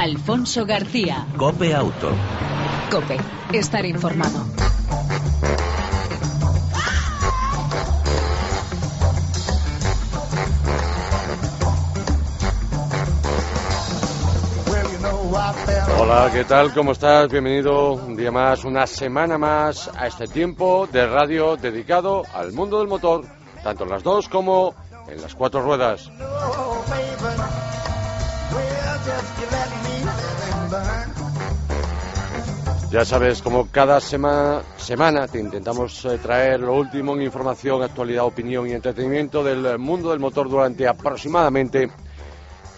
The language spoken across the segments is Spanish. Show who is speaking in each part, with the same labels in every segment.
Speaker 1: Alfonso García.
Speaker 2: Cope Auto.
Speaker 1: Cope, estar informado.
Speaker 3: Hola, ¿qué tal? ¿Cómo estás? Bienvenido un día más, una semana más a este tiempo de radio dedicado al mundo del motor, tanto en las dos como en las cuatro ruedas. Ya sabes, como cada semana, semana te intentamos eh, traer lo último en información, actualidad, opinión y entretenimiento del mundo del motor durante aproximadamente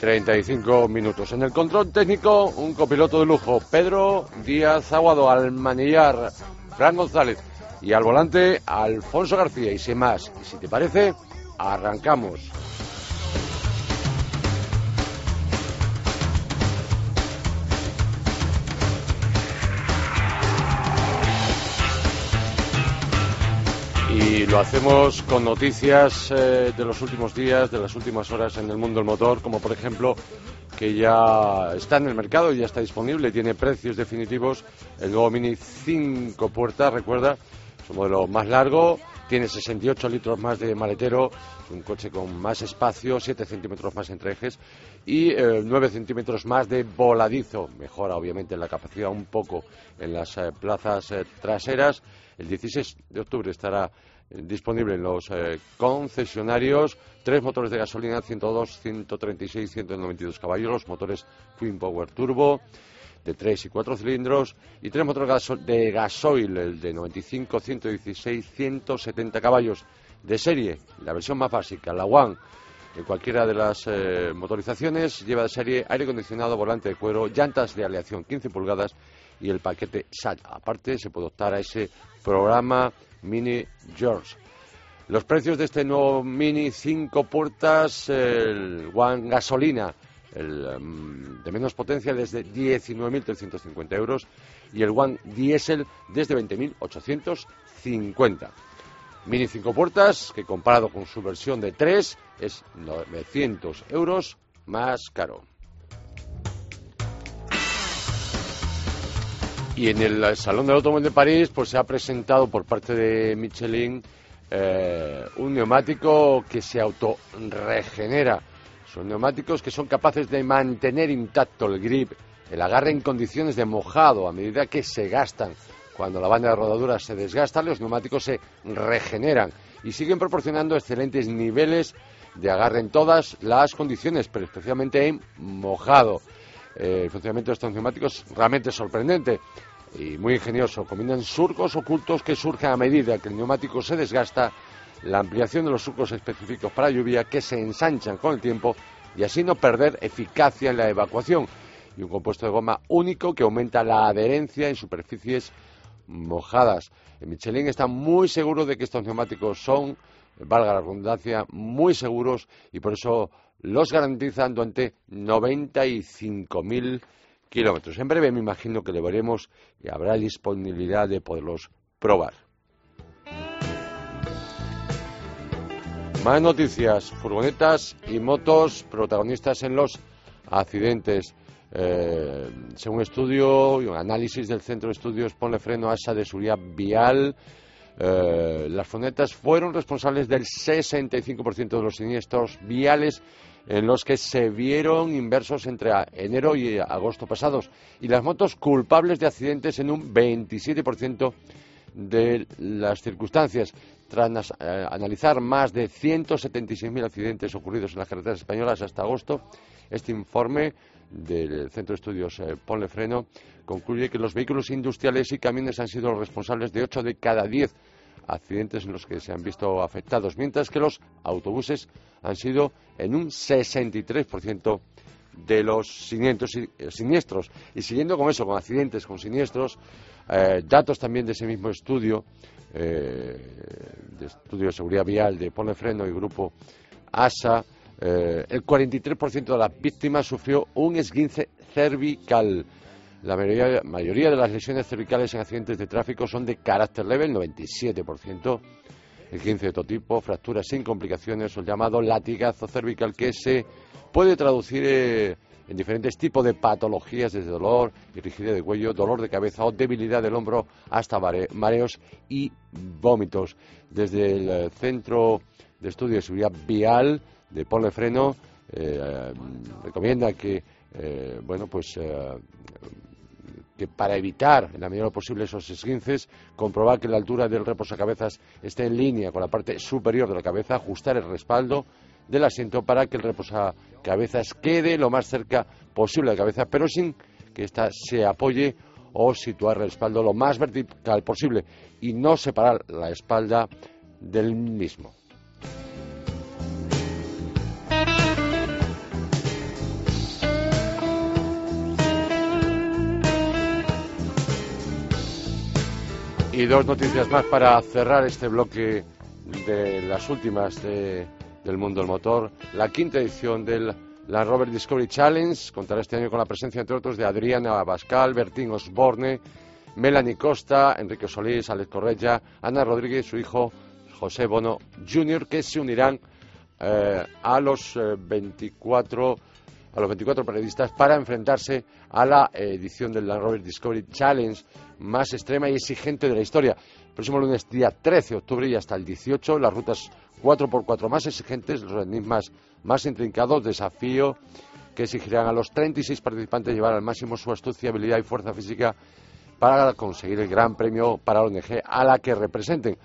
Speaker 3: 35 minutos. En el control técnico, un copiloto de lujo, Pedro Díaz Aguado, al manillar, Fran González y al volante, Alfonso García. Y sin más, y si te parece, arrancamos. Y lo hacemos con noticias eh, de los últimos días, de las últimas horas en el mundo del motor, como por ejemplo que ya está en el mercado, ya está disponible, tiene precios definitivos. El nuevo Mini 5 puertas, recuerda, es un modelo más largo, tiene 68 litros más de maletero, es un coche con más espacio, 7 centímetros más entre ejes y eh, 9 centímetros más de voladizo. Mejora obviamente la capacidad un poco en las eh, plazas eh, traseras. El 16 de octubre estará eh, disponible en los eh, concesionarios. Tres motores de gasolina, 102, 136, 192 caballos, los motores Twin Power Turbo de 3 y 4 cilindros y tres motores de gasoil, el de 95, 116, 170 caballos de serie, la versión más básica, la One. En cualquiera de las eh, motorizaciones lleva de serie aire acondicionado, volante de cuero, llantas de aleación 15 pulgadas y el paquete SAT. Aparte, se puede optar a ese programa Mini George. Los precios de este nuevo Mini 5 puertas, el One gasolina, el mm, de menos potencia desde 19.350 euros y el One diésel desde 20.850. Mini 5 puertas que comparado con su versión de 3 es 900 euros más caro. Y en el Salón del Automóvil de París pues se ha presentado por parte de Michelin eh, un neumático que se autorregenera. Son neumáticos que son capaces de mantener intacto el grip, el agarre en condiciones de mojado a medida que se gastan. Cuando la banda de rodadura se desgasta, los neumáticos se regeneran y siguen proporcionando excelentes niveles de agarre en todas las condiciones, pero especialmente en mojado. Eh, el funcionamiento de estos neumáticos es realmente sorprendente y muy ingenioso. Combinan surcos ocultos que surgen a medida que el neumático se desgasta, la ampliación de los surcos específicos para lluvia que se ensanchan con el tiempo y así no perder eficacia en la evacuación. Y un compuesto de goma único que aumenta la adherencia en superficies mojadas. En Michelin está muy seguro de que estos neumáticos son, valga la redundancia, muy seguros y por eso los garantizan durante 95.000 En breve me imagino que le veremos y habrá disponibilidad de poderlos probar. Más noticias, furgonetas y motos protagonistas en los accidentes. Eh, según estudio y un análisis del Centro de Estudios Ponle Freno ASA de Seguridad Vial, eh, las furgonetas fueron responsables del 65% de los siniestros viales en los que se vieron inversos entre enero y agosto pasados y las motos culpables de accidentes en un 27% de las circunstancias. Tras eh, analizar más de 176.000 accidentes ocurridos en las carreteras españolas hasta agosto, este informe del Centro de Estudios eh, Ponle Freno concluye que los vehículos industriales y camiones han sido los responsables de 8 de cada 10 accidentes en los que se han visto afectados, mientras que los autobuses han sido en un 63% de los siniestros y, eh, siniestros. Y siguiendo con eso, con accidentes, con siniestros, eh, datos también de ese mismo estudio, eh, de estudio de seguridad vial de Ponle Freno y Grupo ASA, el 43% de las víctimas sufrió un esguince cervical. La mayoría, mayoría de las lesiones cervicales en accidentes de tráfico son de carácter leve, el 97%. El 15 de otro tipo, fracturas sin complicaciones, el llamado latigazo cervical, que se puede traducir eh, en diferentes tipos de patologías, desde dolor y rigidez de cuello, dolor de cabeza o debilidad del hombro, hasta mareos y vómitos. Desde el eh, Centro de Estudio de Seguridad Vial de Ponle Freno eh, recomienda que, bueno, pues para evitar en la medida de lo posible esos esguinces, comprobar que la altura del reposacabezas esté en línea con la parte superior de la cabeza, ajustar el respaldo del asiento para que el reposacabezas quede lo más cerca posible de la cabeza, pero sin que ésta se apoye o situar el respaldo lo más vertical posible y no separar la espalda del mismo. Y dos noticias más para cerrar este bloque de las últimas del mundo del motor. La quinta edición del Land Rover Discovery Challenge contará este año con la presencia, entre otros, de Adriana Abascal, Bertín Osborne, Melanie Costa, Enrique Solís, Alex Correia, Ana Rodríguez y su hijo José Bono Jr., que se unirán eh, a los 24 eh, a los 24 periodistas para enfrentarse a la edición del Land Rover Discovery Challenge más extrema y exigente de la historia. El próximo lunes, día 13 de octubre y hasta el 18, las rutas 4x4 más exigentes, los enigmas más intrincados, desafío que exigirán a los 36 participantes llevar al máximo su astucia, habilidad y fuerza física para conseguir el gran premio para la ONG a la que representen.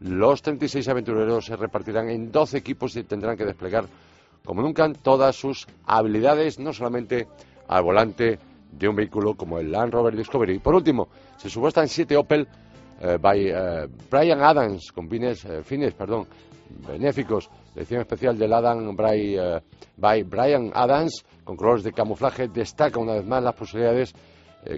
Speaker 3: Los 36 aventureros se repartirán en 12 equipos y tendrán que desplegar como nunca todas sus habilidades, no solamente al volante de un vehículo como el Land Rover Discovery. Por último, se subastan siete Opel eh, by eh, Brian Adams con fines, eh, fines perdón, benéficos. Edición especial del Adam by, by Brian Adams con colores de camuflaje destaca una vez más las posibilidades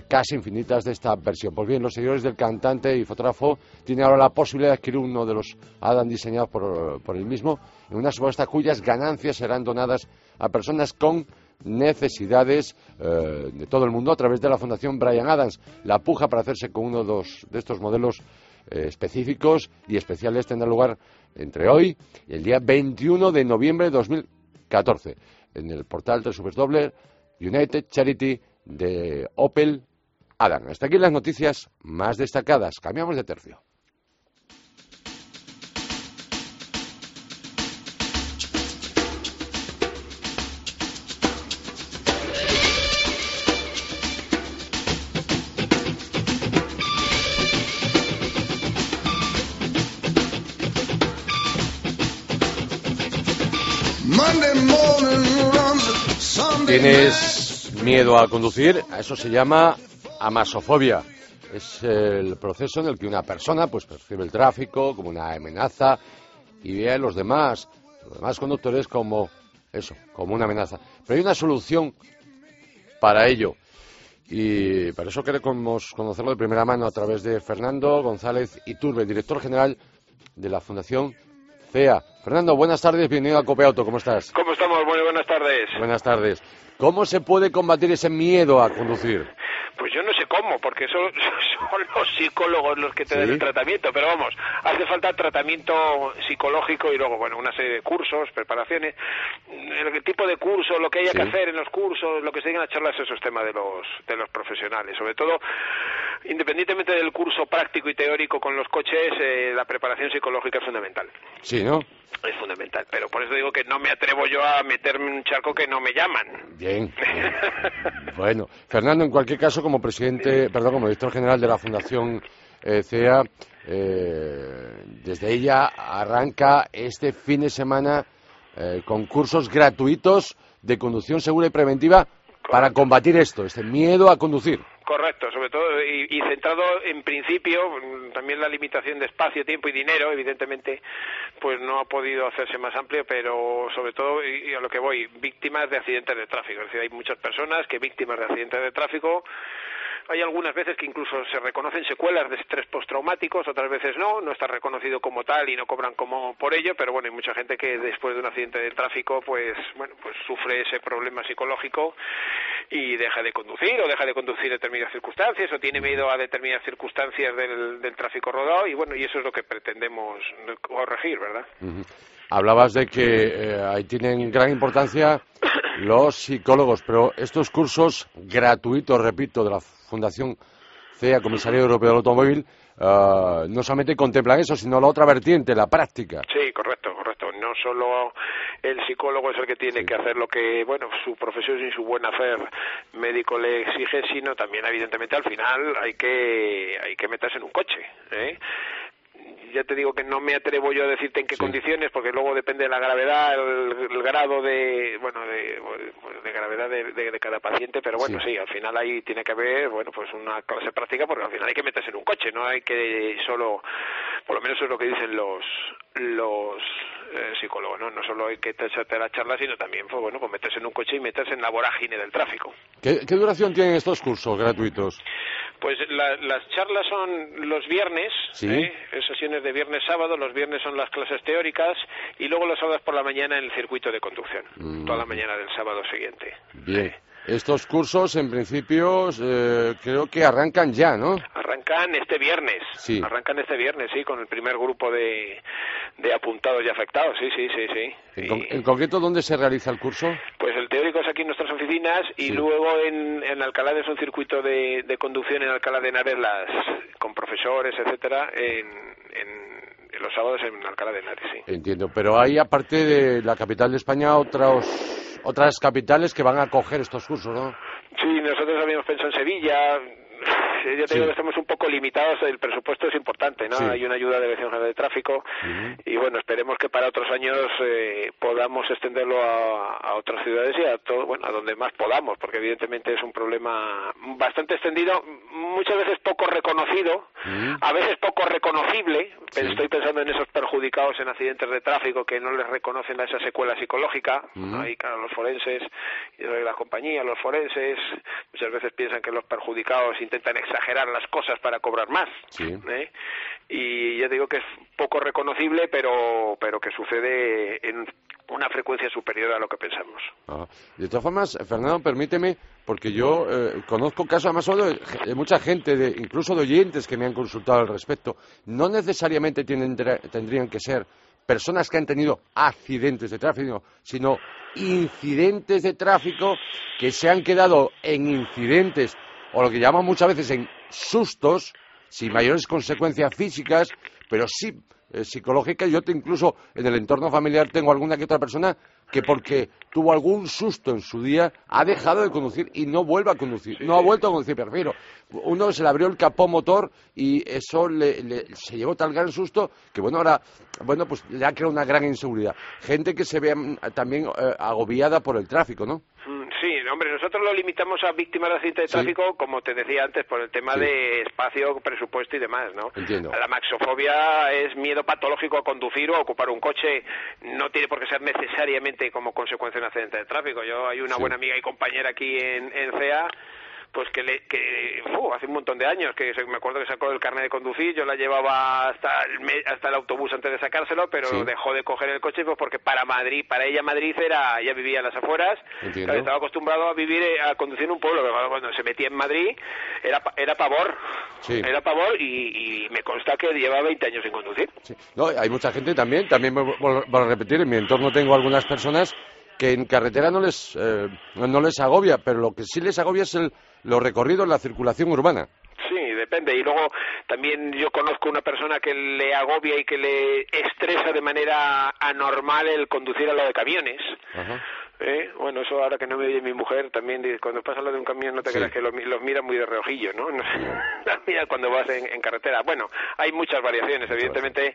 Speaker 3: casi infinitas de esta versión. Pues bien, los seguidores del cantante y fotógrafo tienen ahora la posibilidad de adquirir uno de los Adam diseñados por, por el mismo en una subasta cuyas ganancias serán donadas a personas con necesidades eh, de todo el mundo a través de la Fundación Brian Adams. La puja para hacerse con uno de estos modelos eh, específicos y especiales tendrá lugar entre hoy y el día 21 de noviembre de 2014 en el portal de United Charity de Opel Adam. Hasta aquí las noticias más destacadas. Cambiamos de tercio. ¿Tienes miedo a conducir? A eso se llama amasofobia. Es el proceso en el que una persona pues percibe el tráfico como una amenaza y ve a los demás, los demás conductores como eso, como una amenaza. Pero hay una solución para ello. Y para eso queremos conocerlo de primera mano a través de Fernando González Iturbe, director general de la Fundación Fernando, buenas tardes, bienvenido a Copeauto, ¿cómo estás?
Speaker 2: ¿Cómo estamos? Muy buenas tardes.
Speaker 3: Buenas tardes. ¿Cómo se puede combatir ese miedo a conducir?
Speaker 2: Pues yo no cómo, porque son, los psicólogos los que te dan el tratamiento, pero vamos, hace falta tratamiento psicológico y luego, bueno, una serie de cursos, preparaciones, el tipo de curso, lo que haya que hacer en los cursos, lo que se digan a charlas, eso es tema de los, de los profesionales, sobre todo independientemente del curso práctico y teórico con los coches, eh, la preparación psicológica es fundamental.
Speaker 3: Sí, ¿no?
Speaker 2: Es fundamental, pero por eso digo que no me atrevo yo a meterme en un charco que no me llaman.
Speaker 3: Bien. bueno, Fernando, en cualquier caso, como presidente, perdón, como director general de la Fundación eh, CEA, eh, desde ella arranca este fin de semana con cursos gratuitos de conducción segura y preventiva para combatir esto, este miedo a conducir.
Speaker 2: Correcto, y, centrado en principio también la limitación de espacio, tiempo y dinero, evidentemente, pues no ha podido hacerse más amplio, pero sobre todo y, a lo que voy, víctimas de accidentes de tráfico. Es decir, hay muchas personas que víctimas de accidentes de tráfico hay algunas veces que incluso se reconocen secuelas de estrés postraumáticos, otras veces no, no está reconocido como tal y no cobran como por ello, pero bueno, hay mucha gente que después de un accidente de tráfico, pues bueno, pues sufre ese problema psicológico y deja de conducir o deja de conducir determinadas circunstancias o tiene miedo a determinadas circunstancias del, tráfico rodado y bueno, y eso es lo que pretendemos corregir, ¿verdad?
Speaker 3: Hablabas de que eh, ahí tienen gran importancia los psicólogos. Pero estos cursos gratuitos, repito, de la Fundación CEA, Comisaría Europeo del Automóvil, uh, no solamente contemplan eso, sino la otra vertiente, la práctica.
Speaker 2: Sí, correcto, correcto. No solo el psicólogo es el que tiene que hacer lo que, bueno, su profesión y su buen hacer médico le exige, sino también, evidentemente, al final hay que, hay que meterse en un coche. ¿eh? Ya te digo que no me atrevo yo a decirte en qué condiciones porque luego depende de la gravedad el, grado de bueno de, de gravedad de, de, cada paciente pero bueno sí. al final ahí tiene que haber bueno pues una clase práctica porque al final hay que meterse en un coche no hay que solo por lo menos es lo que dicen los los eh, psicólogos no no solo hay que echarte la charla sino también pues bueno pues meterse en un coche y meterse en la vorágine del tráfico
Speaker 3: ¿qué, qué duración tienen estos cursos gratuitos?
Speaker 2: Pues la, las charlas son los viernes,
Speaker 3: ¿Sí?
Speaker 2: ¿eh? sesiones de viernes sábado, los viernes son las clases teóricas y luego los sábados por la mañana en el circuito de conducción,
Speaker 3: Mm.
Speaker 2: toda la mañana del sábado siguiente.
Speaker 3: Bien. Estos cursos, en principio, eh, creo que arrancan ya, ¿no?
Speaker 2: Arrancan este viernes.
Speaker 3: Sí.
Speaker 2: Arrancan este viernes, sí, con el primer grupo de, de apuntados y afectados, sí, sí, sí, sí.
Speaker 3: En,
Speaker 2: Y-
Speaker 3: con- en concreto, ¿dónde se realiza el curso?
Speaker 2: Pues el teórico es aquí en nuestras oficinas y
Speaker 3: Sí.
Speaker 2: luego en, en Alcalá es un circuito de, de conducción en Alcalá de Henares las, con profesores, etcétera, en, en, en los sábados en Alcalá de Henares, sí.
Speaker 3: Entiendo, pero hay, aparte de la capital de España, otros, otras capitales que van a acoger estos cursos, ¿no?
Speaker 2: Sí, nosotros habíamos pensado en Sevilla. Ya te
Speaker 3: Sí.
Speaker 2: digo que estamos un poco limitados, el presupuesto es importante, ¿no?
Speaker 3: Sí.
Speaker 2: Hay una ayuda de General de Tráfico y bueno, esperemos que para otros años eh, podamos extenderlo a, a otras ciudades y a todo, bueno, a donde más podamos, porque evidentemente es un problema bastante extendido, muchas veces poco reconocido, a veces poco reconocible.
Speaker 3: Sí.
Speaker 2: Estoy pensando en esos perjudicados en accidentes de tráfico que no les reconocen a esa secuela psicológica.
Speaker 3: Ujú.
Speaker 2: Ahí, claro, los forenses y las compañías, los forenses, muchas veces piensan que los perjudicados intentan exagerar las cosas para cobrar más.
Speaker 3: Sí.
Speaker 2: ¿eh? Y ya digo que es poco reconocible, pero, pero que sucede en una frecuencia superior a lo que pensamos.
Speaker 3: Ah, De todas formas, Fernando, permíteme, porque yo eh, conozco casos, además solo de, de mucha gente, de, incluso de oyentes que me han consultado al respecto. No necesariamente tienen, tendrían que ser personas que han tenido accidentes de tráfico, sino incidentes de tráfico que se han quedado en incidentes, o lo que llaman muchas veces en sustos, sin mayores consecuencias físicas, pero sí eh, psicológicas. Yo te, incluso en el entorno familiar tengo alguna que otra persona que porque tuvo algún susto en su día ha dejado de conducir y no vuelve a conducir, no ha vuelto a conducir, prefiero. Uno se le abrió el capó motor y eso le, le- se llevó tal gran susto que bueno, ahora, bueno, pues le ha creado una gran inseguridad. Gente que se ve mm, también eh, agobiada por el tráfico, ¿no?
Speaker 2: Mm, Sí, hombre, nosotros lo limitamos a víctimas de accidentes de
Speaker 3: Sí.
Speaker 2: tráfico, como te decía antes, por el tema
Speaker 3: Sí.
Speaker 2: de espacio, presupuesto y demás, ¿no?
Speaker 3: Entiendo.
Speaker 2: La maxofobia es miedo patológico a conducir o a ocupar un coche. No tiene por qué ser necesariamente como consecuencia de un accidente de tráfico. Yo hay una
Speaker 3: Sí.
Speaker 2: buena amiga y compañera aquí en, en CEA pues que, le, que hace un montón de años que me acuerdo que sacó el carnet de conducir yo la llevaba hasta el, hasta el autobús antes de sacárselo pero
Speaker 3: Sí.
Speaker 2: dejó de coger el coche pues porque para Madrid para ella Madrid era ella vivía en las afueras. Claro, estaba acostumbrado a vivir eh, a conducir en un pueblo pero cuando se metía en Madrid era era pavor
Speaker 3: Sí.
Speaker 2: era pavor y, y me consta que lleva 20 años sin conducir
Speaker 3: Sí. No, hay mucha gente también, también vuelvo a repetir, en mi entorno tengo algunas personas que en carretera no les, eh, no les agobia, pero lo que sí les agobia es el, los recorridos, la circulación urbana.
Speaker 2: Sí, depende. Y luego también yo conozco una persona que le agobia y que le estresa de manera anormal el conducir a lo de camiones.
Speaker 3: Ajá.
Speaker 2: ¿Eh? Bueno, eso ahora que no me oye mi mujer, también dice, cuando pasa lo de un camión no te
Speaker 3: Sí.
Speaker 2: creas que los, los mira muy de reojillo, ¿no? No las mira cuando vas en, en carretera. Bueno, hay muchas variaciones. Evidentemente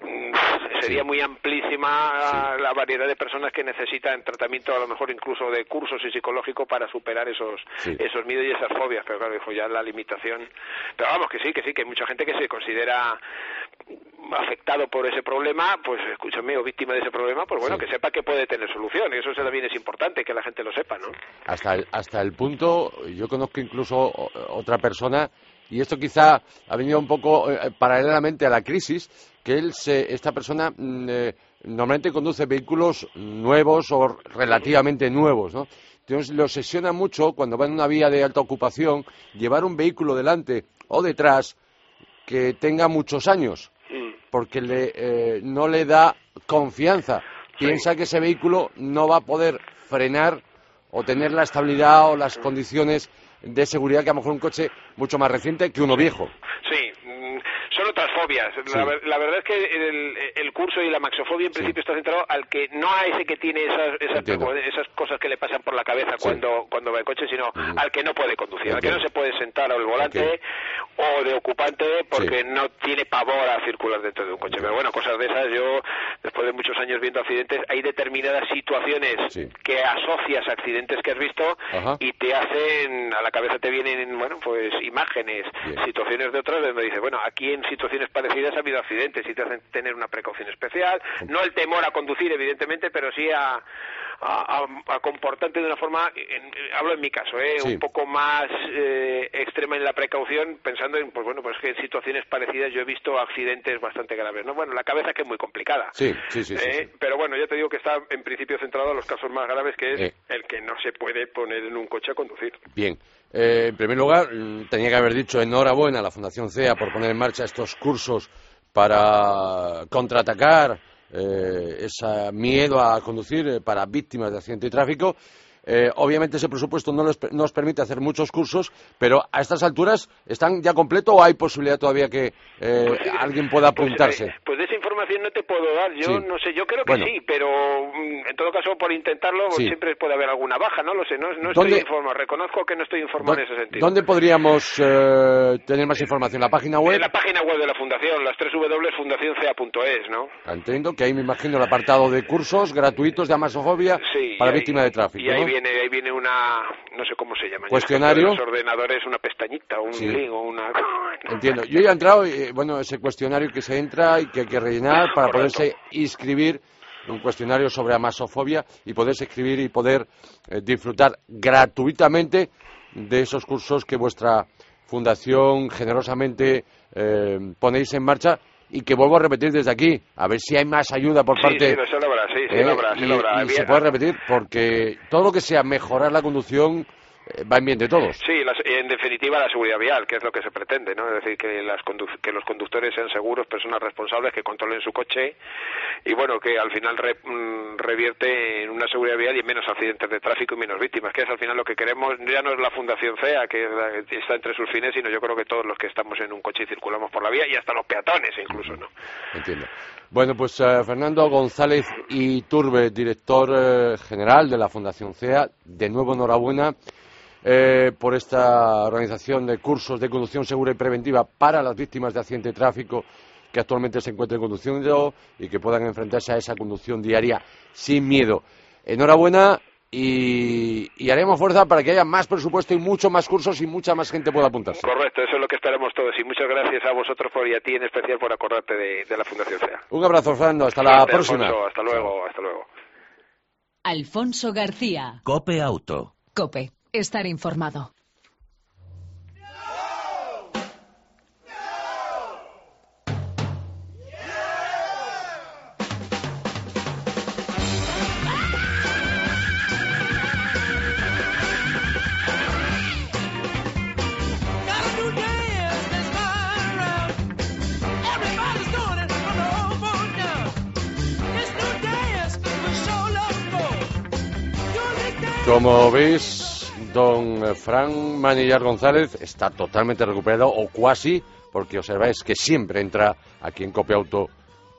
Speaker 2: mm, sería muy amplísima la variedad de personas que necesitan tratamiento, a lo mejor incluso de cursos y psicológico para superar esos esos miedos y esas fobias. Pero claro, dijo ya la limitación. Pero vamos, que sí, que sí, que hay mucha gente que se considera afectado por ese problema, pues escúchame, o víctima de ese problema, pues bueno, que sepa que puede tener solución. Y eso también es importante, que la gente lo sepa, ¿no?
Speaker 3: Hasta el, hasta el punto, yo conozco incluso otra persona, y esto quizá ha venido un poco eh, paralelamente a la crisis, que él se, esta persona mm, eh, normalmente conduce vehículos nuevos o relativamente nuevos, ¿no? Entonces le obsesiona mucho cuando va en una vía de alta ocupación llevar un vehículo delante o detrás que tenga muchos años,
Speaker 2: Mm.
Speaker 3: porque le, eh, no le da confianza. Piensa que ese vehículo no va a poder frenar o tener la estabilidad o las condiciones de seguridad que a lo mejor un coche mucho más reciente que uno viejo.
Speaker 2: Sí, fobias. La, ver- la verdad es que el, el curso y la maxofobia en principio está centrado al que no a ese que tiene esas, esas, esas cosas que le pasan por la cabeza
Speaker 3: Sí.
Speaker 2: cuando, cuando va en coche, sino al que no puede conducir, al que no se puede sentar al volante o de ocupante porque
Speaker 3: Sí.
Speaker 2: no tiene pavor a circular dentro de un coche. Pero bueno, cosas de esas, yo después de muchos años viendo accidentes, hay determinadas situaciones
Speaker 3: Sí.
Speaker 2: que asocias a accidentes que has visto
Speaker 3: Ajá.
Speaker 2: y te hacen, a la cabeza te vienen, bueno, pues imágenes,
Speaker 3: Bien.
Speaker 2: situaciones de otras donde dice, bueno, aquí en situaciones parecidas ha habido accidentes y te hacen tener una precaución especial, no el temor a conducir, evidentemente, pero sí a, a, a- a comportarte de una forma, en- hablo en mi caso, ¿eh?
Speaker 3: Sí.
Speaker 2: un poco más eh, extrema en la precaución, pensando en, pues bueno, pues que en situaciones parecidas yo he visto accidentes bastante graves, ¿no? Bueno, la cabeza que es muy complicada.
Speaker 3: Sí, sí, sí,
Speaker 2: ¿eh?
Speaker 3: sí.
Speaker 2: Pero bueno, ya te digo que está en principio centrado en los casos más graves, que es
Speaker 3: Eh.
Speaker 2: el que no se puede poner en un coche a conducir.
Speaker 3: Bien. Eh, en primer lugar, mm, tenía que haber dicho enhorabuena a la Fundación CEA por poner en marcha estos cursos para contraatacar eh, ese miedo a conducir eh, para víctimas de accidente de tráfico. Eh, obviamente ese presupuesto no nos permite hacer muchos cursos, pero a estas alturas están ya completo o hay posibilidad todavía que eh,
Speaker 2: Pues
Speaker 3: alguien pueda
Speaker 2: pues,
Speaker 3: apuntarse.
Speaker 2: Pues, información no te puedo dar. Yo
Speaker 3: Sí.
Speaker 2: no sé, yo creo que
Speaker 3: Bueno.
Speaker 2: sí, pero mm, en todo caso por intentarlo
Speaker 3: Sí.
Speaker 2: siempre puede haber alguna baja, no lo sé, no, no
Speaker 3: ¿Dónde-
Speaker 2: estoy informado, reconozco que no estoy informado en ese sentido.
Speaker 3: ¿Dónde podríamos eh, tener más información? ¿La página web?
Speaker 2: En la página web de la fundación, las 3 W fundacionca.es, ¿no?
Speaker 3: Entiendo que ahí me imagino el apartado de cursos gratuitos de amasofobia
Speaker 2: Sí,
Speaker 3: para víctimas de tráfico.
Speaker 2: Y ahí
Speaker 3: ¿no?
Speaker 2: viene, ahí viene una, no sé cómo se llama.
Speaker 3: Cuestionario.
Speaker 2: Los ordenadores, una pestañita, un link o una...
Speaker 3: Entiendo. Yo ya he entrado, y, bueno, ese cuestionario que se entra y que hay que rellenar para
Speaker 2: Correcto.
Speaker 3: poderse inscribir un cuestionario sobre amasofobia y poderse escribir y poder eh, disfrutar gratuitamente de esos cursos que vuestra fundación generosamente eh, ponéis en marcha y que vuelvo a repetir desde aquí, a ver si hay más ayuda por
Speaker 2: Sí,
Speaker 3: parte
Speaker 2: sí, lo- eso lo habrá, sí, sí,
Speaker 3: ¿eh?
Speaker 2: lo habrá, sí
Speaker 3: y,
Speaker 2: lo habrá.
Speaker 3: y
Speaker 2: Bien,
Speaker 3: se puede repetir porque todo lo que sea mejorar la conducción eh, va en bien de todos.
Speaker 2: Sí, las- en definitiva la seguridad vial, que es lo que se pretende, ¿no? Es decir, que, las condu- que los conductores sean seguros, personas responsables, que controlen su coche y, bueno, que al final re- mm, revierte en una seguridad vial y en menos accidentes de tráfico y menos víctimas, que es al final lo que queremos, ya no es la Fundación CEA, que está entre sus fines, sino yo creo que todos los que estamos en un coche y circulamos por la vía y hasta los peatones incluso, ¿no?
Speaker 3: Entiendo. Bueno, pues eh, Fernando González y Turbe, director eh, general de la Fundación CEA, de nuevo enhorabuena eh, por esta organización de cursos de conducción segura y preventiva para las víctimas de accidente de tráfico que actualmente se encuentran conduciendo y que puedan enfrentarse a esa conducción diaria sin miedo. Enhorabuena y, y haremos fuerza para que haya más presupuesto y mucho más cursos y mucha más gente pueda apuntarse.
Speaker 2: Correcto, eso es lo que esperamos todos y muchas gracias a vosotros por, y a ti en especial por acordarte de, de la Fundación CEA.
Speaker 3: Un abrazo, Fernando. Hasta la próxima.
Speaker 2: Alfonso, hasta luego, hasta luego.
Speaker 1: Alfonso García.
Speaker 4: Cope Auto.
Speaker 1: Cope. Estar informado.
Speaker 3: Como veis, don Fran Manillar González está totalmente recuperado, o cuasi, porque observáis que siempre entra aquí en Cope Auto,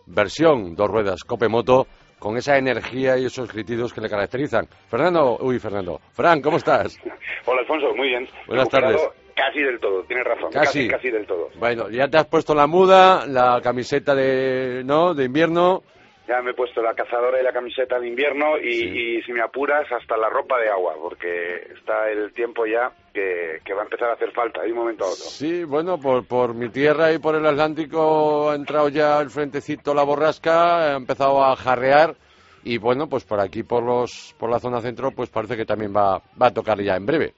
Speaker 3: versión dos ruedas Cope Moto, con esa energía y esos gritidos que le caracterizan. Fernando, uy, Fernando. Fran, ¿cómo estás?
Speaker 5: Hola Alfonso, muy bien.
Speaker 3: Buenas tardes.
Speaker 5: Casi del todo, tienes razón.
Speaker 3: Casi.
Speaker 5: Casi, casi del todo.
Speaker 3: Bueno, ya te has puesto la muda, la camiseta de, ¿no? de invierno.
Speaker 5: Ya me he puesto la cazadora y la camiseta de invierno y,
Speaker 3: Sí.
Speaker 5: y si me apuras hasta la ropa de agua, porque está el tiempo ya que, que va a empezar a hacer falta de un momento a otro.
Speaker 3: Sí, bueno, por, por mi tierra y por el Atlántico ha entrado ya el frentecito la borrasca, ha empezado a jarrear y bueno, pues por aquí, por los por la zona centro, pues parece que también va, va a tocar ya en breve.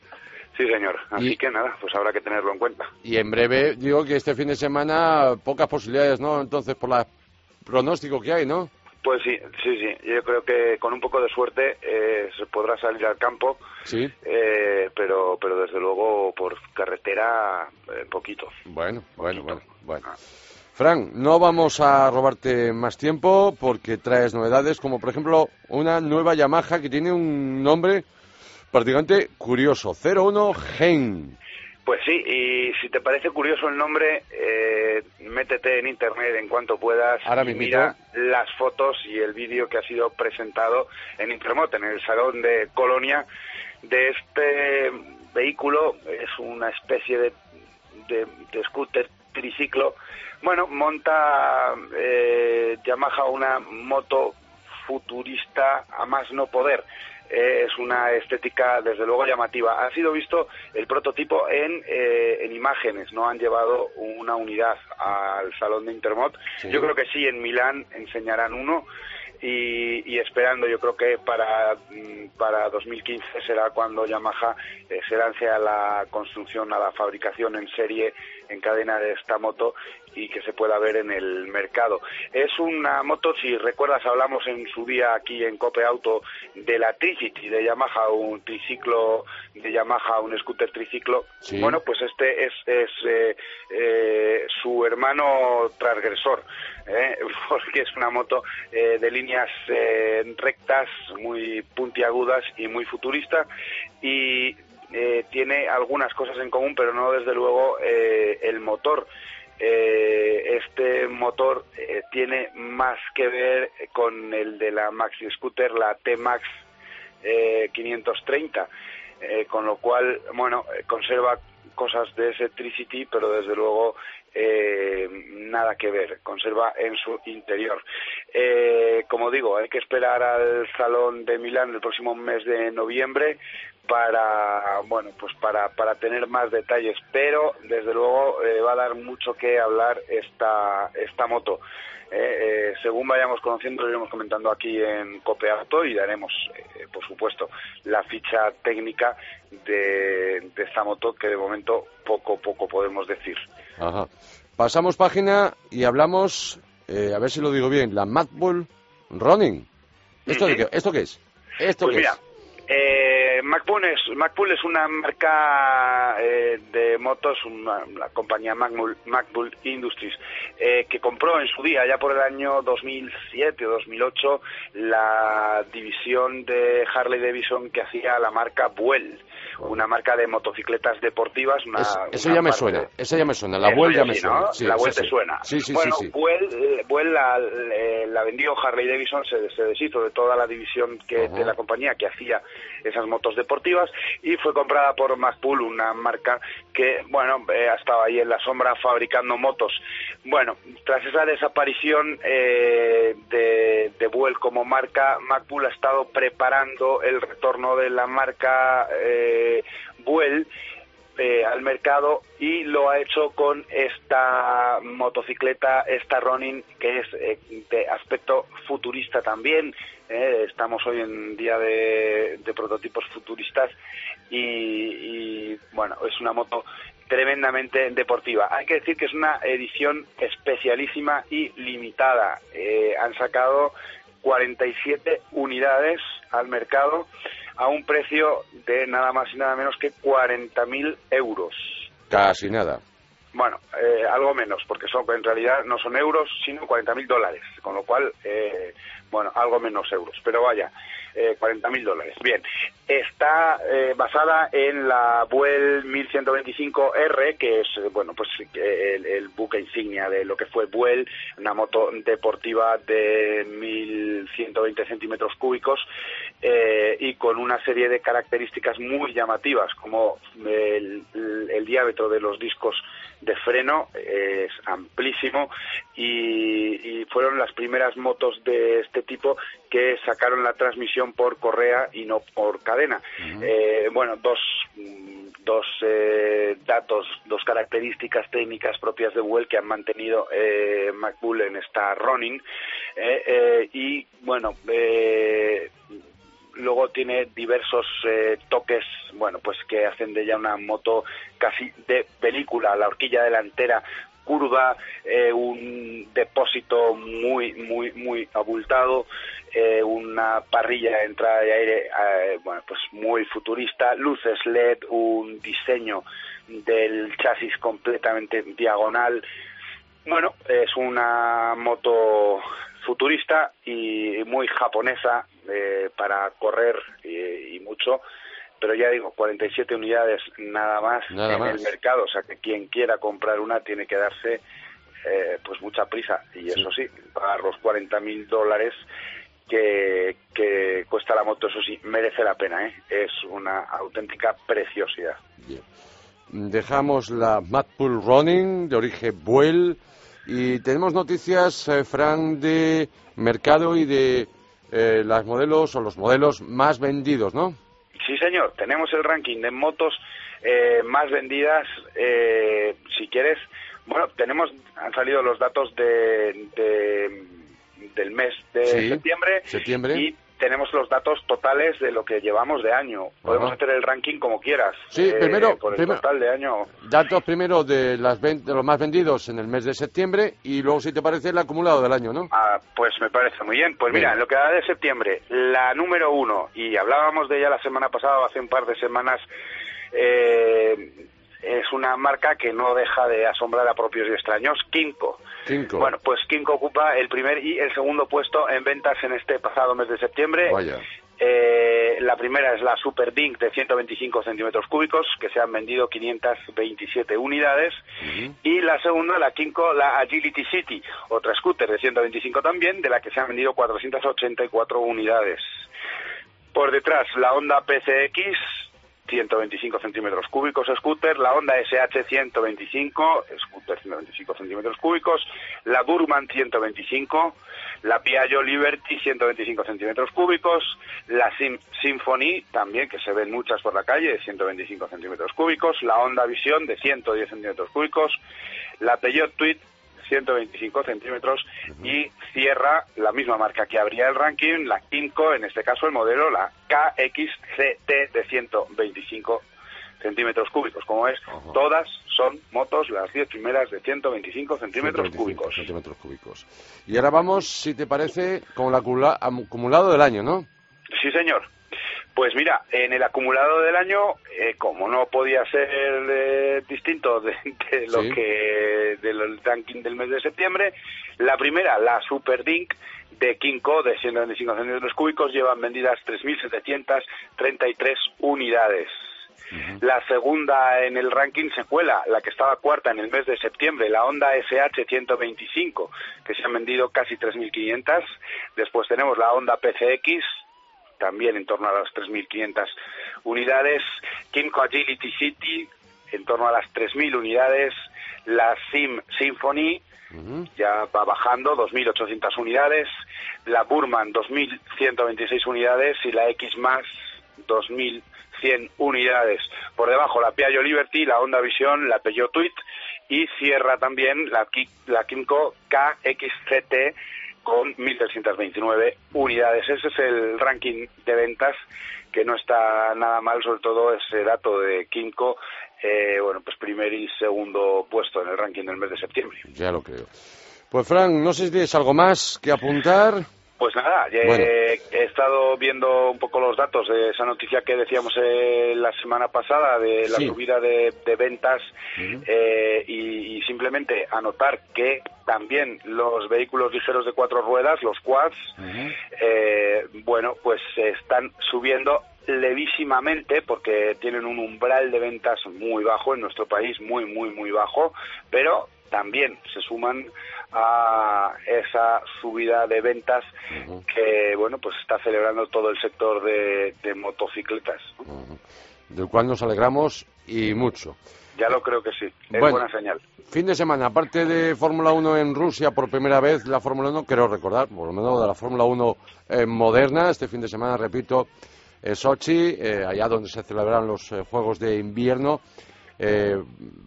Speaker 5: Sí, señor. Así
Speaker 3: Y-
Speaker 5: que nada, pues habrá que tenerlo en cuenta.
Speaker 3: Y en breve, digo que este fin de semana pocas posibilidades, ¿no? Entonces, por la pronóstico que hay, ¿no?
Speaker 5: Pues sí, sí, sí. Yo creo que con un poco de suerte eh, se podrá salir al campo,
Speaker 3: Sí.
Speaker 5: eh, pero, pero desde luego por carretera eh, poquito.
Speaker 3: Bueno, bueno, bueno, bueno.
Speaker 5: Ah.
Speaker 3: Fran, no vamos a robarte más tiempo porque traes novedades, como por ejemplo una nueva Yamaha que tiene un nombre prácticamente curioso. 01 Gen.
Speaker 5: Pues sí, y si te parece curioso el nombre, eh, métete en internet en cuanto puedas
Speaker 3: Ahora
Speaker 5: y mira las fotos y el vídeo que ha sido presentado en Intermot, en el Salón de Colonia, de este vehículo. Es una especie de, de, de scooter triciclo. Bueno, monta eh, Yamaha una moto futurista a más no poder. Eh, es una estética desde luego llamativa. Ha sido visto el prototipo en, eh, en imágenes, no han llevado una unidad al salón de Intermot.
Speaker 3: Sí.
Speaker 5: Yo creo que sí, en Milán enseñarán uno. Y, y esperando, yo creo que para, mm, para 2015 será cuando Yamaha eh, se lance a la construcción, a la fabricación en serie, en cadena de esta moto y que se pueda ver en el mercado. Es una moto, si recuerdas, hablamos en su día aquí en Cope Auto de la Tricity de Yamaha, un triciclo de Yamaha, un scooter triciclo.
Speaker 3: Sí.
Speaker 5: Bueno, pues este es, es eh, eh, su hermano transgresor, ¿eh? porque es una moto eh, de líneas eh, rectas, muy puntiagudas y muy futurista y eh, tiene algunas cosas en común, pero no desde luego eh, el motor. Eh, este motor eh, tiene más que ver con el de la Maxi Scooter, la T-Max eh, 530, eh, con lo cual, bueno, eh, conserva cosas de ese Tricity, pero desde luego eh, nada que ver, conserva en su interior. Eh, como digo, hay que esperar al Salón de Milán el próximo mes de noviembre para bueno pues para, para tener más detalles pero desde luego eh, va a dar mucho que hablar esta esta moto Eh, eh, según vayamos conociendo lo iremos comentando aquí en Cope Auto y daremos eh, por supuesto la ficha técnica de, de esta moto que de momento poco poco podemos decir
Speaker 3: Ajá. Pasamos página y hablamos, eh, a ver si lo digo bien, la Mad Bull Running. ¿Esto, de qué, ¿Esto qué es? ¿Esto
Speaker 5: Pues
Speaker 3: qué
Speaker 5: mira,
Speaker 3: es?
Speaker 5: Eh, MacBook es, MacBook es una marca eh, de motos, una, la compañía MacBook Industries, eh, que compró en su día, ya por el año 2007 o 2008, la división de Harley Davidson que hacía la marca Buell, una marca de motocicletas deportivas. Una,
Speaker 3: Es- eso
Speaker 5: una
Speaker 3: ya me suena,
Speaker 5: de-
Speaker 3: eso ya me suena, la Vuel ya
Speaker 5: sí,
Speaker 3: me
Speaker 5: ¿no?
Speaker 3: suena. Sí,
Speaker 5: la Buell
Speaker 3: sí.
Speaker 5: te suena. Bueno. Buell, Buell la, eh, la vendió Harley Davidson, se, se deshizo de toda la división que,
Speaker 3: Ajá.
Speaker 5: de la compañía que hacía esas motos deportivas y fue comprada por Macpool, una marca que, bueno, eh, ha estado ahí en la sombra fabricando motos. Bueno, tras esa desaparición eh, de, de Buell como marca, Macpool ha estado preparando el retorno de la marca eh, Buell eh, al mercado y lo ha hecho con esta motocicleta, esta Ronin, que es eh, de aspecto futurista también. Eh, estamos hoy en día de, prototipos futuristas y, y, bueno, es una moto tremendamente deportiva. Hay que decir que es una edición especialísima y limitada. Eh, han sacado 47 unidades al mercado a un precio de nada más y nada menos que 40.000 euros.
Speaker 3: Casi nada.
Speaker 5: Bueno, eh, algo menos, porque son en realidad no son euros, sino 40.000 dólares, con lo cual, eh, bueno, algo menos euros, pero vaya, eh, 40.000 dólares. Bien, está eh, basada en la Buell 1125R, que es, bueno, pues el, el buque insignia de lo que fue Buell, una moto deportiva de 1.120 centímetros cúbicos eh, y con una serie de características muy llamativas, como el- el diámetro de los discos de freno es amplísimo y, y fueron las primeras motos de este tipo que sacaron la transmisión por correa y no por cadena. Eh, bueno, dos, mm, dos eh, datos, dos características técnicas propias de Well que han mantenido eh, McBull en esta running eh, eh, y bueno, eh, luego tiene diversos eh, toques, bueno, pues que hacen de ella una moto casi de película, la horquilla delantera curva, eh, un depósito muy, muy, muy abultado, eh, una parrilla de entrada de aire, eh, bueno, pues muy futurista, luces LED, un diseño del chasis completamente diagonal, bueno, es una moto futurista y muy japonesa eh, para correr y, y mucho. pero ya digo, 47 unidades nada más
Speaker 3: Nada
Speaker 5: en
Speaker 3: más.
Speaker 5: el mercado, o sea que quien quiera comprar una tiene que darse eh, pues mucha prisa y eso sí, pagar los 40.000 dólares que, que cuesta la moto, eso sí, merece la pena, ¿eh? es una auténtica preciosidad.
Speaker 3: Bien. Dejamos la Madpool Running de origen Buell y tenemos noticias, eh, Fran, de mercado y de eh, las modelos o los modelos más vendidos, ¿no?
Speaker 5: Sí, señor, tenemos el ranking de motos eh, más vendidas, eh, si quieres. Bueno, tenemos, han salido los datos de, de- del mes de
Speaker 3: Sí,
Speaker 5: septiembre,
Speaker 3: septiembre.
Speaker 5: y tenemos los datos totales de lo que llevamos de año. Podemos
Speaker 3: Ajá.
Speaker 5: hacer el ranking como quieras.
Speaker 3: Sí,
Speaker 5: eh,
Speaker 3: primero-
Speaker 5: Por el
Speaker 3: primero-
Speaker 5: total de año.
Speaker 3: Datos primero de, las ven- de los más vendidos en el mes de septiembre y luego, si te parece, el acumulado del año, ¿no?
Speaker 5: Ah, pues me parece muy bien. Pues
Speaker 3: Bien.
Speaker 5: mira, en lo que va de septiembre, la número uno, y hablábamos de ella la semana pasada o hace un par de semanas, eh, es una marca que no deja de asombrar a propios y extraños, Kinko.
Speaker 3: Cinco.
Speaker 5: Bueno, pues Kinko ocupa el primer y el segundo puesto en ventas en este pasado mes de septiembre.
Speaker 3: Vaya.
Speaker 5: Eh, la primera es la Super Dink de 125 centímetros cúbicos, que se han vendido 527 unidades. Y la segunda, la Kinko, la Agility City, otra scooter de 125 también, de la que se han vendido 484 unidades. Por detrás, la Honda PCX, 125 centímetros cúbicos scooter, la Honda SH 125, scooter 125 centímetros cúbicos, la Burman 125, la Piaggio Liberty 125 centímetros cúbicos, la Sim- Symphony también, que se ven muchas por la calle, de 125 centímetros cúbicos, la Honda Vision de 110 centímetros cúbicos, la Peugeot Tweed 125 centímetros y cierra la misma marca que abría el ranking, la Kinko, en este caso el modelo, la KXCT de 125 centímetros cúbicos. Como es,
Speaker 3: Ajá.
Speaker 5: todas son motos, las 10 primeras de 125 centímetros
Speaker 3: 125
Speaker 5: cúbicos.
Speaker 3: centímetros cúbicos. Y ahora vamos, si te parece, con el acumula- acumulado del año, ¿no?
Speaker 5: Sí, señor. Pues mira, en el acumulado del año, eh, como no podía ser eh, distinto de, de lo
Speaker 3: Sí.
Speaker 5: que del ranking del mes de septiembre, la primera, la Super Dink de Kinko de 125 centímetros cúbicos, llevan vendidas 3.733 unidades. La segunda en el ranking se cuela, la que estaba cuarta en el mes de septiembre, la Honda SH 125, que se han vendido casi 3.500. Después tenemos la Honda PCX, también en torno a las 3.500 unidades. Kinko Agility City, en torno a las 3.000 unidades. La Sim Symphony, ya va bajando, 2.800 unidades. La Burman, 2.126 unidades. Y la X más, 2.100 unidades. Por debajo, la Piaggio Liberty, la Honda Vision, la Peugeot Tweed. Y cierra también la, la Kimco KXCT con 1.329 unidades. Ese es el ranking de ventas que no está nada mal, sobre todo ese dato de Kimco, eh, bueno, pues primer y segundo puesto en el ranking del mes de septiembre.
Speaker 3: Ya lo creo. Pues, Fran, no sé si tienes algo más que apuntar.
Speaker 5: Pues nada, eh, he estado viendo un poco los datos de esa noticia que decíamos eh, la semana pasada de la
Speaker 3: Sí.
Speaker 5: subida de, de ventas eh, y, y simplemente anotar que también los vehículos ligeros de cuatro ruedas, los quads, eh, bueno, pues se están subiendo levísimamente porque tienen un umbral de ventas muy bajo en nuestro país, muy, muy, muy bajo, pero también se suman a esa subida de ventas
Speaker 3: Ujú.
Speaker 5: que, bueno, pues está celebrando todo el sector de, de motocicletas.
Speaker 3: Ujú. Del cual nos alegramos y mucho.
Speaker 5: Ya lo creo que sí, es
Speaker 3: Bueno.
Speaker 5: buena señal.
Speaker 3: Fin de semana, aparte de Fórmula 1 en Rusia por primera vez, la Fórmula 1, quiero recordar, por lo menos de la Fórmula 1 eh, moderna, este fin de semana, repito, eh, Sochi, eh, allá donde se celebran los eh, Juegos de Invierno, eh,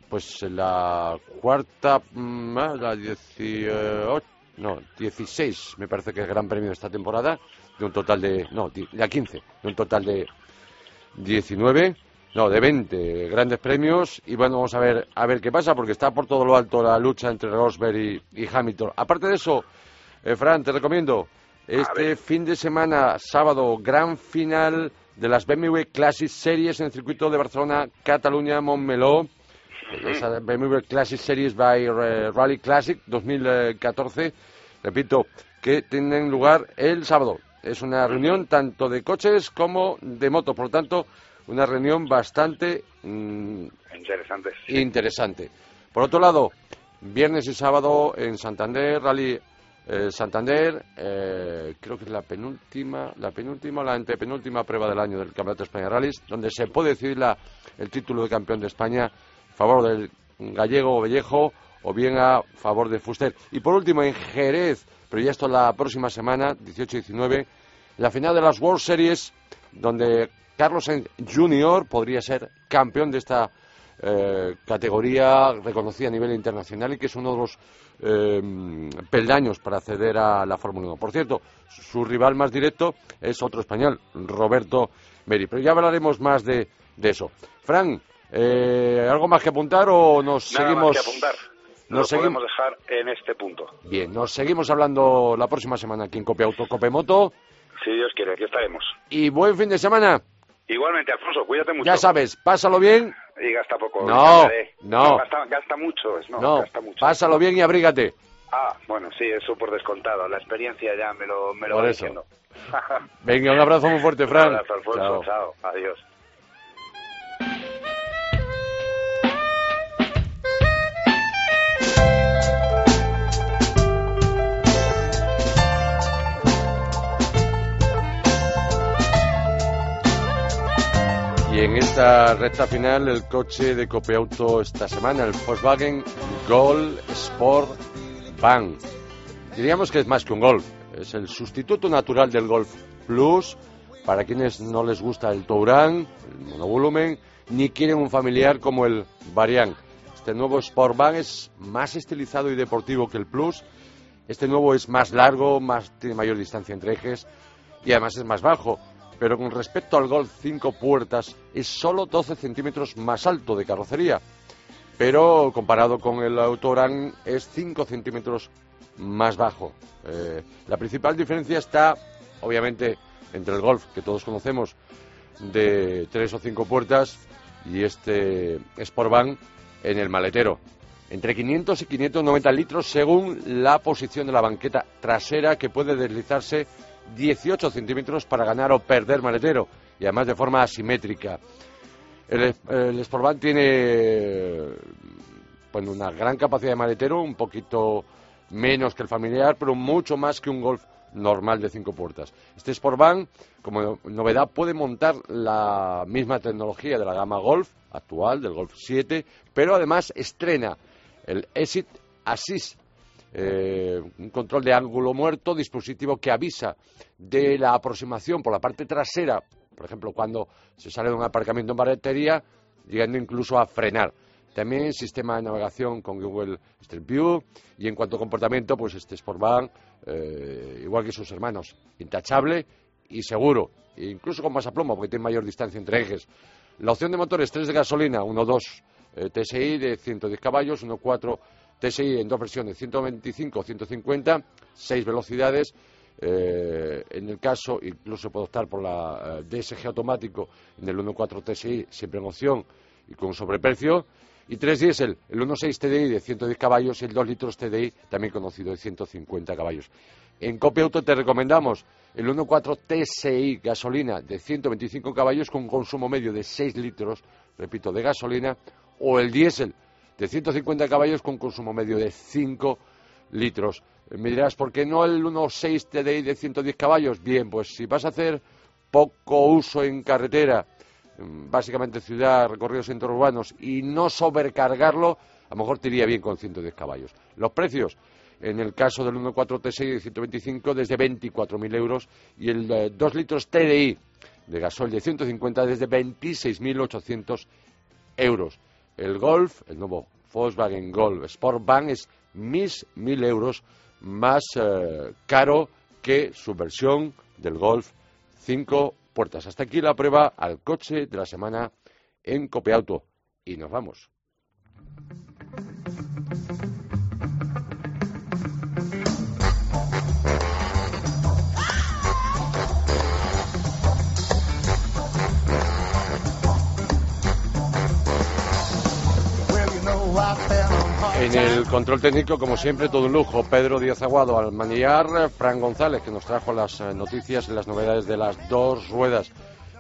Speaker 3: pues la cuarta, mm, ah, la 18, no, 16, me parece que es el gran premio de esta temporada, de un total de, no, la 15, de un total de 19, no, de 20 grandes premios y bueno, vamos a ver a ver qué pasa porque está por todo lo alto la lucha entre Rosberg y, y Hamilton. Aparte de eso, eh, Fran, te recomiendo este fin de semana, sábado, gran final de las BMW Classic Series en el circuito de Barcelona, Cataluña, Montmeló. Esa BMW Classic Series by eh, Rally Classic 2014, repito, que tienen lugar el sábado. Es una reunión tanto de coches como de motos, por lo tanto, una reunión bastante mm,
Speaker 5: Interesante.
Speaker 3: interesante. Por otro lado, viernes y sábado en Santander, Rally eh, Santander, eh, creo que es la penúltima, la penúltima o la antepenúltima prueba del año del Campeonato de España Rallys, donde se puede decidir la- el título de campeón de España a favor del gallego o Bellejo o bien a favor de Fuster. Y por último, en Jerez, pero ya esto la próxima semana, 18 y 19, la final de las World Series, donde Carlos Sainz Jr. podría ser campeón de esta eh, categoría reconocida a nivel internacional y que es uno de los eh, peldaños para acceder a la Fórmula 1. Por cierto, su rival más directo es otro español, Roberto Meri. Pero ya hablaremos más de, de eso. Fran, eh, ¿algo más que apuntar o nos
Speaker 5: Nada
Speaker 3: seguimos?
Speaker 5: más que apuntar.
Speaker 3: nos
Speaker 5: Lo
Speaker 3: seguimos-
Speaker 5: podemos dejar en este punto.
Speaker 3: Bien, nos seguimos hablando la próxima semana aquí en Copia Auto, Cope Moto.
Speaker 5: Si Dios quiere, aquí estaremos.
Speaker 3: Y buen fin de semana.
Speaker 5: Igualmente, Alfonso, cuídate mucho.
Speaker 3: Ya sabes, pásalo bien.
Speaker 5: Y gasta poco.
Speaker 3: No, no.
Speaker 5: gasta, gasta mucho. No,
Speaker 3: No,
Speaker 5: gasta mucho.
Speaker 3: pásalo bien y abrígate.
Speaker 5: Ah, bueno, sí, eso por descontado. La experiencia ya me lo, me lo
Speaker 3: Por
Speaker 5: va
Speaker 3: eso.
Speaker 5: diciendo.
Speaker 3: Venga, un abrazo muy fuerte, Fran.
Speaker 5: Un abrazo, Alfonso.
Speaker 3: Chao.
Speaker 5: Chao. Adiós.
Speaker 3: Esta recta final, el coche de Copeauto esta semana, el Volkswagen Gol Sport Van. Diríamos que es más que un Golf, es el sustituto natural del Golf Plus para quienes no les gusta el Touran, el monovolumen, ni quieren un familiar como el Variant. Este nuevo Sport Van es más estilizado y deportivo que el Plus. Este nuevo es más largo, más, tiene mayor distancia entre ejes y además es más bajo. Pero con respecto al Golf 5 puertas, es solo 12 centímetros más alto de carrocería. Pero comparado con el Autoran, es 5 centímetros más bajo. Eh, la principal diferencia está, obviamente, entre el Golf, que todos conocemos, de 3 o 5 puertas, y este Sportvan en el maletero. Entre 500 y 590 litros según la posición de la banqueta trasera que puede deslizarse 18 centímetros para ganar o perder maletero y además de forma asimétrica. El, el Sportvan tiene bueno, una gran capacidad de maletero, un poquito menos que el familiar, pero mucho más que un Golf normal de cinco puertas. Este Sportvan, como novedad, puede montar la misma tecnología de la gama Golf actual, del Golf 7, pero además estrena el Exit Assist, eh, un control de ángulo muerto, dispositivo que avisa de la aproximación por la parte trasera, por ejemplo, cuando se sale de un aparcamiento en batería, llegando incluso a frenar. También sistema de navegación con Google Street View y en cuanto a comportamiento, pues este Sportvan, eh, igual que sus hermanos, intachable y seguro, e incluso con más aplomo porque tiene mayor distancia entre ejes. La opción de motores 3 de gasolina, 1.2 eh, TSI de 110 caballos, 1.4 TSI en dos versiones, 125 150, 6 velocidades. eh, en el caso, incluso puede optar por la eh, DSG automático en el 1.4 TSI, siempre en opción y con sobreprecio. Y 3 diésel, el 1.6 TDI de 110 caballos y el 2 litros TDI, también conocido de 150 caballos. En Copia Auto te recomendamos el 1.4 TSI gasolina de 125 caballos con consumo medio de 6 litros, repito, de gasolina, o el diésel de 150 caballos con consumo medio de 5 litros. Eh, Me dirás, ¿por qué no el 1.6 TDI de 110 caballos? Bien, pues si vas a hacer poco uso en carretera, mm, básicamente ciudad, recorridos interurbanos, y no sobrecargarlo, a lo mejor te iría bien con 110 caballos. Los precios, en el caso del 1.4 TSI de 125, desde 24.000 euros, y el eh, 2 litros TDI de gasol de 150 desde 26.800 euros. El Golf, el nuevo Volkswagen Golf Sportvan es mis mil euros más eh, caro que su versión del Golf 5 puertas. Hasta aquí la prueba al coche de la semana en Copeauto. Y nos vamos. En el control técnico, como siempre, todo un lujo. Pedro Díaz Aguado al manillar, Fran González, que nos trajo las eh, noticias y las novedades de las dos ruedas.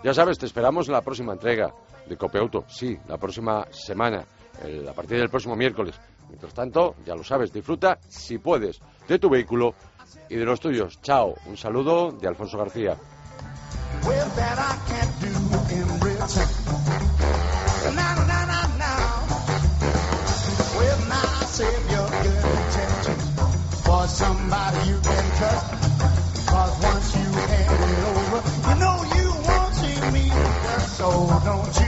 Speaker 3: Ya sabes, te esperamos en la próxima entrega de Copeauto. Sí, la próxima semana, el- a partir del próximo miércoles. Mientras tanto, ya lo sabes, disfruta, si puedes, de tu vehículo y de los tuyos. Chao. Un saludo de Alfonso García.
Speaker 4: or somebody you can trust. Cause once you hand it over, you know you won't see me. So don't you